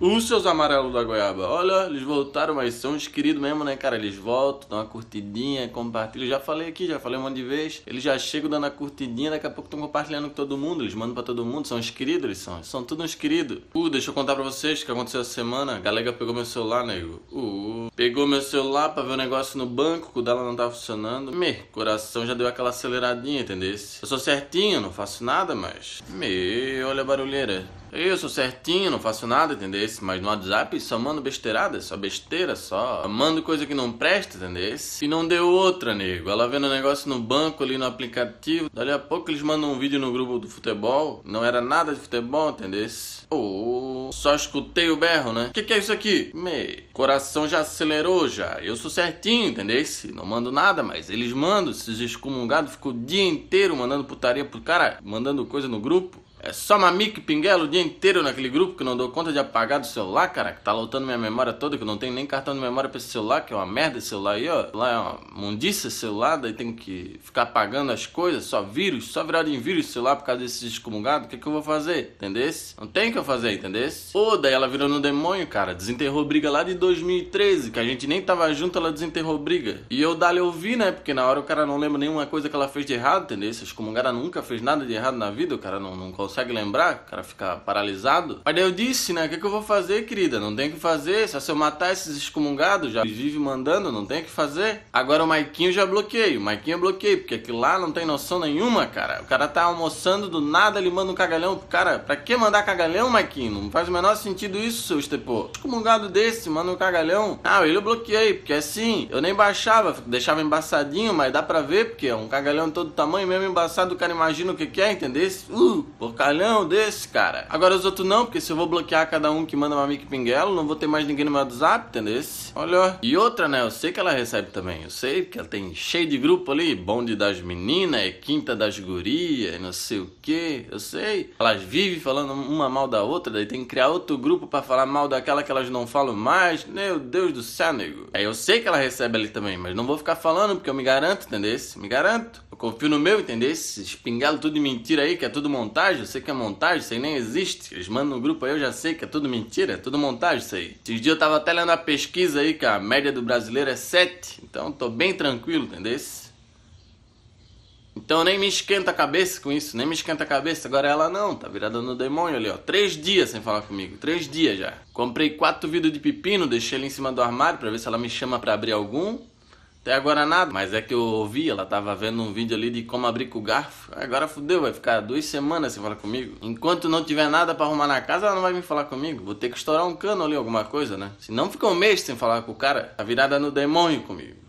Os seus amarelos da goiaba, olha, eles voltaram, mas são os queridos mesmo, né, cara? Eles voltam, dão uma curtidinha, compartilham. Já falei aqui, já falei um monte de vez. Eles já chegam dando a curtidinha, daqui a pouco estão compartilhando com todo mundo. Eles mandam pra todo mundo, são os queridos, eles são. São todos uns queridos. Uh, deixa eu contar pra vocês o que aconteceu essa semana. A galega pegou meu celular, nego. Uh, pegou meu celular pra ver o um negócio no banco, o dela não tava funcionando. Me, coração já deu aquela aceleradinha, entendeu? Eu sou certinho, não faço nada, mas. Me, olha a barulheira. Eu sou certinho, não faço nada, entendeu? Mas no WhatsApp só mando besteirada, só besteira, só. Mando coisa que não presta, entendeu? E não deu outra, nego. Ela vendo o negócio no banco ali no aplicativo. Dali a pouco eles mandam um vídeo no grupo do futebol. Não era nada de futebol, entendeu? Oh, só escutei o berro, né? Que que é isso aqui? Me, coração já acelerou já. Eu sou certinho, entendeu? Não mando nada, mas eles mandam, esses excomungados ficam o dia inteiro mandando putaria pro cara, mandando coisa no grupo. É só mamique pinguelo o dia inteiro naquele grupo que não dou conta de apagar do celular, cara, que tá lotando minha memória toda, que eu não tenho nem cartão de memória pra esse celular, que é uma merda esse celular aí, ó. Lá é uma mundiça esse celular, daí tem que ficar apagando as coisas, só vírus, só virado em vírus esse celular por causa desses excomungados, o que, que eu vou fazer? Entendesse? Não tem o que eu fazer, entendesse? Pô, daí ela virou no demônio, cara, desenterrou briga lá de 2013, que a gente nem tava junto, ela desenterrou briga. E eu dali ouvi, né, porque na hora o cara não lembra nenhuma coisa que ela fez de errado, entendeu? Essa excomungada nunca fez nada de errado na vida, o cara não, não consegue lembrar, o cara fica paralisado. Mas daí eu disse, né? O que, que eu vou fazer, querida? Não tem o que fazer. Só se eu matar esses excomungados, já vive mandando, não tem o que fazer. Agora o Maiquinho já bloqueei. O Maiquinho eu bloqueei, porque aquilo lá não tem noção nenhuma, cara. O cara tá almoçando do nada, ele manda um cagalhão pro cara. Pra que mandar cagalhão, Maiquinho? Não faz o menor sentido isso, seu estepô. Excomungado desse, manda um cagalhão. Ah, ele eu bloqueei, porque assim, eu nem baixava, deixava embaçadinho, mas dá pra ver, porque é um cagalhão todo tamanho, mesmo embaçado, o cara imagina o que que é, entendeu? Uh, porcalhão desse, cara. Agora os outros não, porque se eu vou bloquear cada um que manda uma mic pinguelo, não vou ter mais ninguém no meu WhatsApp, entendeu? Olha. E outra, né? Eu sei que ela recebe também. Eu sei que ela tem cheio de grupo ali. Bonde das meninas, é quinta das gurias, não sei o que. Eu sei. Elas vivem falando uma mal da outra, daí tem que criar outro grupo para falar mal daquela que elas não falam mais. Meu Deus do céu, nego. Aí eu sei que ela recebe ali também, mas não vou ficar falando porque eu me garanto, entendeu? Me garanto. Confio no meu, entendeu? Esses pingalos tudo de mentira aí, que é tudo montagem. Eu sei que é montagem, isso aí nem existe. Eles mandam no grupo aí, eu já sei que é tudo mentira, é tudo montagem isso aí. Esses dias eu tava até lendo a pesquisa aí que a média do brasileiro é 7. Então tô bem tranquilo, entendeu? Então nem me esquenta a cabeça com isso, nem me esquenta a cabeça. Agora ela não, tá virada no demônio ali, ó. Três dias sem falar comigo, três dias já. Comprei quatro vidros de pepino, deixei ele em cima do armário pra ver se ela me chama pra abrir algum. Até agora nada, mas é que eu ouvi, ela tava vendo um vídeo ali de como abrir com o garfo. Agora fudeu, vai ficar duas semanas sem falar comigo. Enquanto não tiver nada para arrumar na casa, ela não vai vir falar comigo. Vou ter que estourar um cano ali, alguma coisa, né? Se não fica um mês sem falar com o cara, tá virada no demônio comigo.